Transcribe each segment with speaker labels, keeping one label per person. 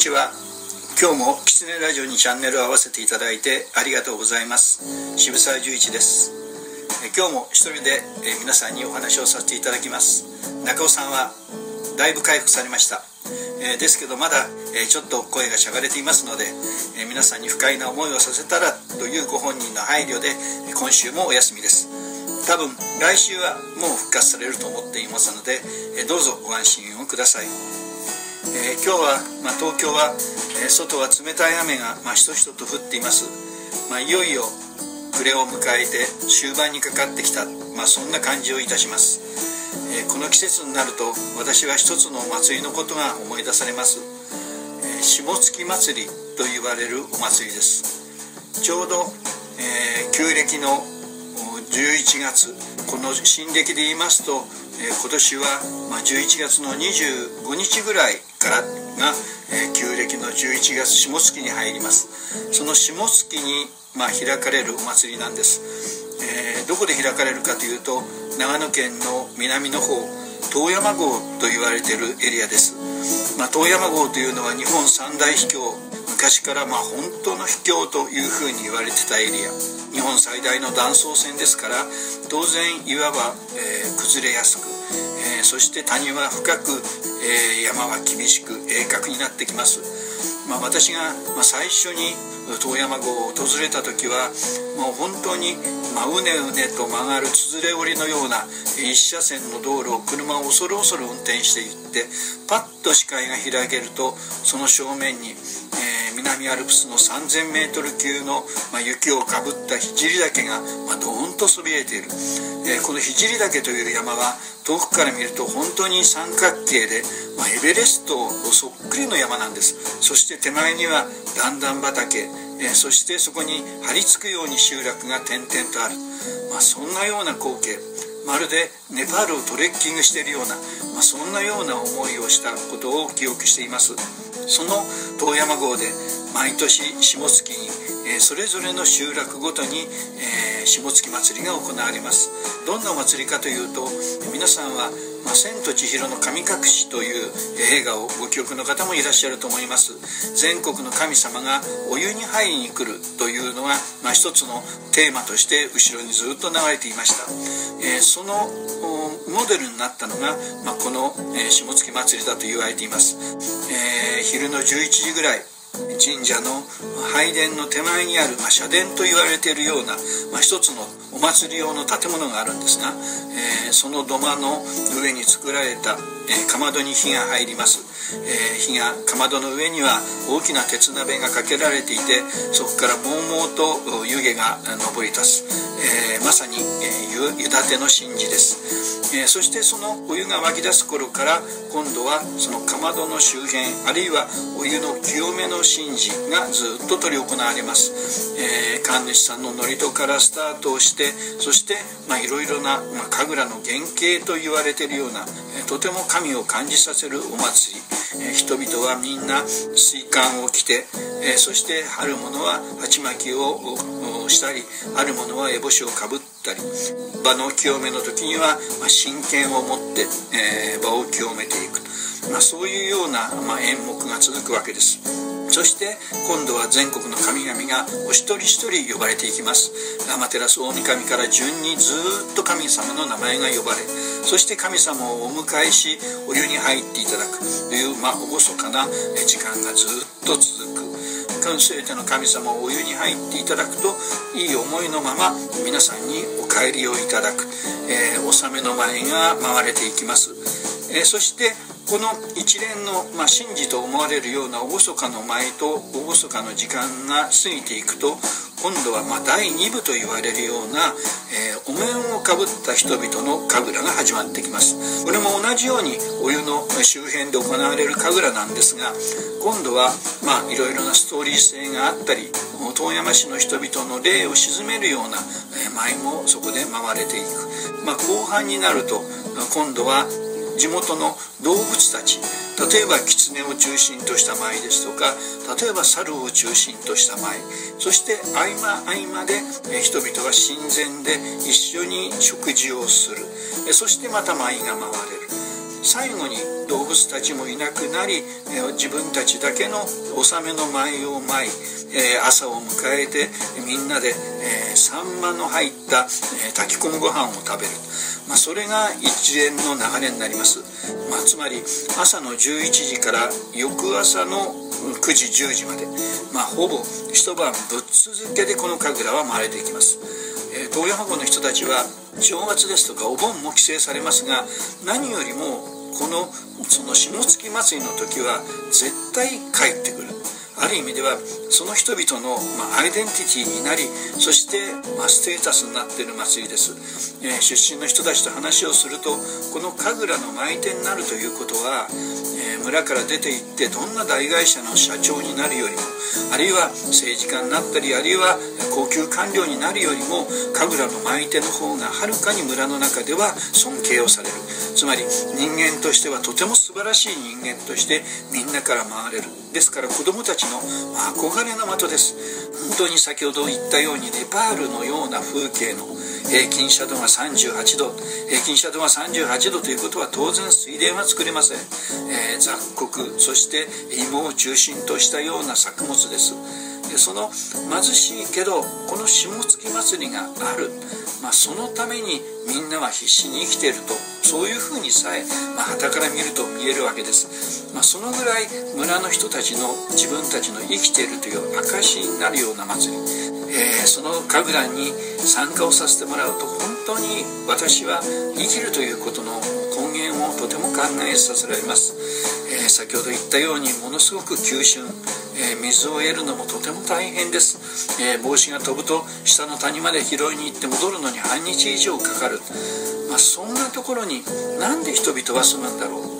Speaker 1: ちは。今日もキツネラジオにチャンネルを合わせていただいてありがとうございます。渋沢十一です。今日も一人で皆さんにお話をさせていただきます。中尾さんはだいぶ回復されました。ですけどまだちょっと声がしゃがれていますので皆さんに不快な思いをさせたらというご本人の配慮で今週もお休みです。多分来週はもう復活されると思っていますのでどうぞご安心をください。えー、今日は、まあ、東京は、えー、外は冷たい雨が、まあ、しとしとと降っています、まあ、いよいよ暮れを迎えて終盤にかかってきた、まあ、そんな感じをいたします、えー、この季節になると私は一つのお祭りのことが思い出されます、え下月祭りと言われるお祭りです。ちょうど、え旧暦の11月この新暦で言いますと、え今年は、ま11月の25日ぐらいからが、えー、旧暦の11月下月に入ります。その下月に、まあ、開かれるお祭りなんです、えー、どこで開かれるかというと長野県の南の方遠山郷と言われているエリアです、まあ、遠山郷というのは日本三大秘境昔からまあ本当の秘境というふうに言われてたエリア。日本最大の断層線ですから当然岩は、えー、崩れやすく、えー、そして谷は深く、えー、山は厳しく鋭角になってきます、まあ、私が、まあ、最初に遠山郷を訪れた時はもう本当に、まあ、うねうねと曲がるつづれ折りのような一車線の道路を車を恐る恐る運転していってパッと視界が開けるとその正面に、南アルプスの 3000m 級の、まあ、雪をかぶった聖岳が、まあ、ドーンとそびえている、えー、この聖岳という山は遠くから見ると本当に三角形で、まあ、エベレストそっくりの山なんです。そして手前には段々畑、えー、そしてそこに張り付くように集落が点々とある、まあ、そんなような光景。まるでネパールをトレッキングしているような、まあ、そんなような思いをしたことを記憶しています。その遠山号で毎年下月に、えー、それぞれの集落ごとに、えー、下月祭りが行われます。どんなお祭りかというと皆さんは「まあ、千と千尋の神隠し」という映画をご記憶の方もいらっしゃると思います。全国の神様がお湯に入りに来るというのが、まあ、一つのテーマとして後ろにずっと流れていました、えー、そのモデルになったのが、まあ、この、えー、下月祭りだと言われています、えー、昼の11時ぐらい神社の拝殿の手前にある、まあ、社殿と言われているような、まあ、一つのお祭り用の建物があるんですが、えー、その土間の上に作られた、えー、かまどに火が入ります、えー、火がかまどの上には大きな鉄鍋がかけられていてそこからもうもうと湯気が上り立つ、えまさに、え湯立ての神事です、えそしてそのお湯が湧き出す頃から今度はそのかまどの周辺あるいはお湯の清めの神事がずっと執り行われます、え神主さんの祝詞からスタートをしてそしていろいろな、まあ、神楽の原型と言われているような、えとても神を感じさせるお祭り、え人々はみんな水管を着て、えそして春物は鉢巻きをしたりある者は烏帽子をかぶったり場の清めの時には、ま真剣を持って、え場を清めていく、まあ、そういうような、ま演目が続くわけです。そして今度は全国の神々がお一人一人呼ばれていきます。天照大神から順にずっと神様の名前が呼ばれそして神様をお迎えしお湯に入っていただくという、まあ、厳かな時間がずっと続く。全ての神様をお湯に入っていただくといい思いのまま皆さんにお帰りをいただく、えー、納めの前が回れていきます、えー、そしてこの一連の、まあ、神事と思われるような厳かの舞と厳かの時間が過ぎていくと今度はま第2部と言われるような、えー、お面をかぶった人々の神楽が始まってきます。これも同じようにお湯の周辺で行われる神楽なんですが今度はまあいろいろなストーリー性があったり遠山市の人々の霊を鎮めるような、え舞もそこで回れていく、まあ、後半になると今度は地元の動物たち例えば狐を中心とした舞ですとか例えば猿を中心とした舞。そして合間合間で人々は神前で一緒に食事をする。そしてまた舞が回れる。最後に動物たちもいなくなり自分たちだけの納めの舞を舞い朝を迎えてみんなでサンマの入った炊き込むご飯を食べる、まあ、それが一連の流れになります、まあ、つまり朝の11時から翌朝の9時10時まで、まあ、ほぼ一晩ぶっ続けでこの神楽は回れていきます、えー、東洋箱の人たちは正月ですとかお盆も規制されますが何よりもこのその下月祭りの時は絶対帰ってくる。ある意味ではその人々の、まアイデンティティになりそして、まステータスになっている祭りです、えー、出身の人たちと話をするとこの神楽の舞い手になるということは、えー、村から出て行ってどんな大会社の社長になるよりもあるいは政治家になったりあるいは高級官僚になるよりも神楽の舞い手の方がはるかに村の中では尊敬をされる。つまり人間としてはとても素晴らしい人間としてみんなから回れる。ですから子供たちの憧れの的です。本当に先ほど言ったようにネパールのような風景の平均斜度が38度。平均斜度が38度ということは当然水田は作れません、えー、雑穀そして芋を中心としたような作物です。その貧しいけどこの下月祭りがある、まあ、そのためにみんなは必死に生きていると。そういうふうにさえ、まあ、から見ると見えるわけです、まあ、そのぐらい村の人たちの自分たちの生きているという証になるような祭り、えー、その神楽に参加をさせてもらうと本当に私は生きるということの根源をとても考えさせられます、えー、先ほど言ったようにものすごく急峻。えー、水を得るのもとても大変です、えー、帽子が飛ぶと下の谷まで拾いに行って戻るのに半日以上かかる、まあ、そんなところになんで人々は住むんだろう。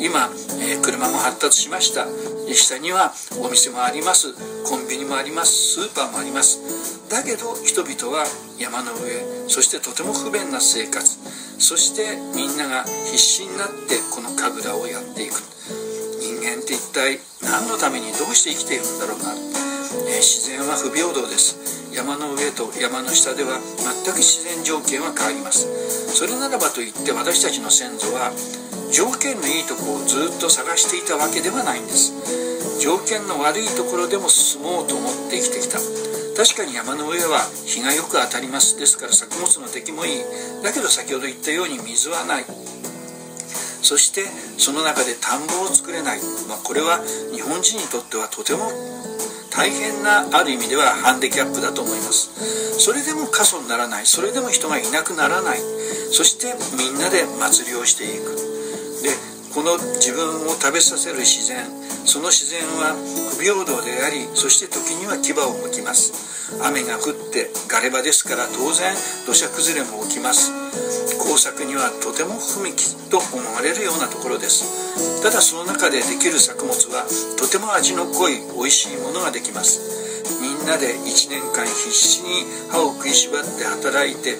Speaker 1: 今、えー、車も発達しました。下にはお店もあります。コンビニもあります。スーパーもあります。だけど人々は山の上そしてとても不便な生活。そしてみんなが必死になってこの神楽をやっていく。間って一体何のためにどうして生きているんだろうな、えー、自然は不平等です。山の上と山の下では全く自然条件は変わります。それならばといって私たちの先祖は条件のいいとこをずっと探していたわけではないんです。条件の悪いところでも進もうと思って生きてきた。確かに山の上は日がよく当たります。ですから作物の出来もいい。だけど先ほど言ったように水はない。そしてその中で田んぼを作れない、まあ、これは日本人にとってはとても大変なある意味ではハンディキャップだと思います。それでも過疎にならない。それでも人がいなくならない。そしてみんなで祭りをしていく。でこの自分を食べさせる自然。その自然は不平等でありそして時には牙をむきます。雨が降ってガレ場ですから当然土砂崩れも起きます。工作にはとても不向きと思われるようなところです。ただその中でできる作物はとても味の濃い美味しいものができます。みんなで1年間必死に歯を食いしばって働いて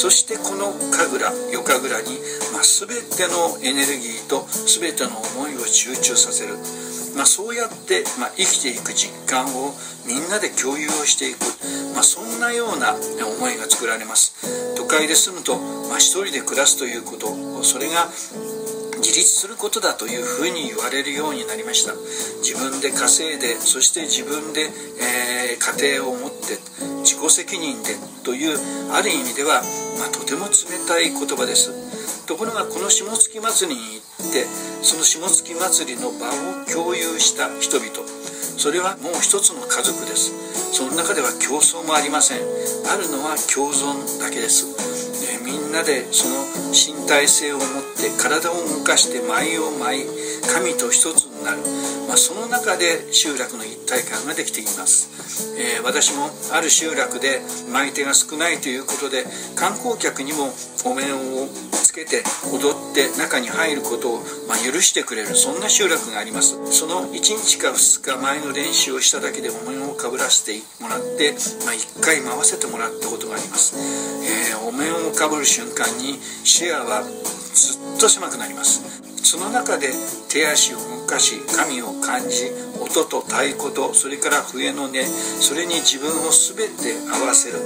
Speaker 1: そしてこの神楽夜神楽に、まあ、全てのエネルギーと全ての思いを集中させる、まあ、そうやって、まあ、生きていく実感をみんなで共有をしていく、まそんなような思いが作られます。都会で住むと、ま一人で暮らすということ。それが自立することだというふうに言われるようになりました。自分で稼いでそして自分で、えー、家庭を持って自己責任でというある意味では、まあ、とても冷たい言葉です。ところがこの下月祭りに行ってその下月祭りの場を共有した人々。それはもう一つの家族です。その中では競争もありません。あるのは共存だけです。みんなでその身体性を持って体を動かして舞を舞い神と一つなる、まあ、その中で集落の一体感ができています、えー、私もある集落で舞手が少ないということで観光客にもお面をつけて踊って中に入ることを、まあ、許してくれるそんな集落があります。その1日か2日前の練習をしただけでお面をかぶらせてもらって、まあ、1回回せてもらったことがあります、えー、お面をかぶる瞬間に視野はずっと狭くなります。その中で手足を動かし神を感じ音と太鼓とそれから笛の音それに自分を全て合わせる。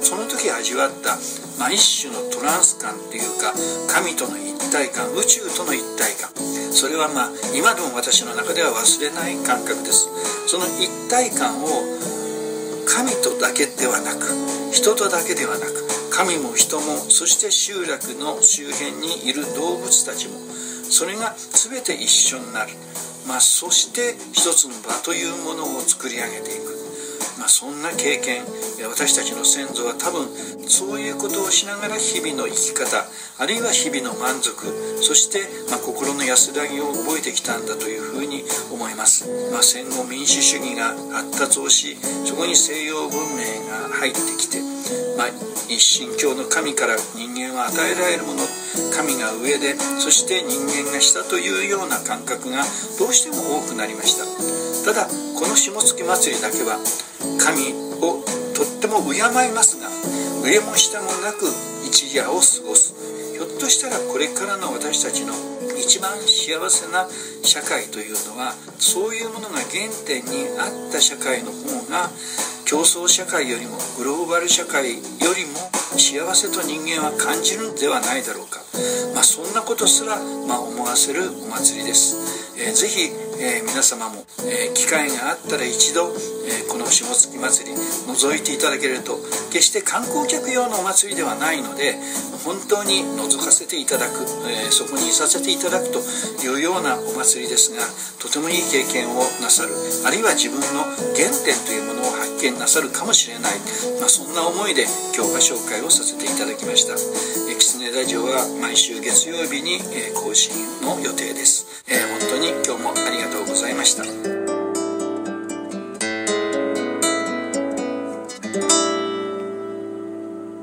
Speaker 1: その時味わった、まあ、一種のトランス感っていうか神との一体感宇宙との一体感。それはまあ今でも私の中では忘れない感覚です。その一体感を神とだけではなく人とだけではなく神も人もそして集落の周辺にいる動物たちもそれが全て一緒になる、まあ、そして一つの場というものを作り上げていく。まあ、そんな経験。私たちの先祖は多分そういうことをしながら日々の生き方あるいは日々の満足そして、ま、心の安らぎを覚えてきたんだというふうに思います、まあ、戦後民主主義が発達をしそこに西洋文明が入ってきて、まあ、一神教の神から人間は与えられるもの神が上でそして人間が下というような感覚がどうしても多くなりました。ただこの下月祭りだけは神をとっても敬いますが上も下もなく一夜を過ごす。ひょっとしたらこれからの私たちの一番幸せな社会というのはそういうものが原点にあった社会の方が競争社会よりもグローバル社会よりも幸せと人間は感じるんではないだろうか、まあ、そんなことすら、ま、思わせるお祭りです、えー、ぜ、えー、皆様も、えー、機会があったら一度、えこの下月祭り覗いていただけると決して観光客用のお祭りではないので本当に覗かせていただく、えそこにいさせていただくというようなお祭りですがとてもいい経験をなさるあるいは自分の原点というものを発見なさるかもしれない、まあ、そんな思いで教科紹介をさせていただきました。えキツネラジオは毎週月曜日に、え更新の予定です、え本当に今日もありがとうございました。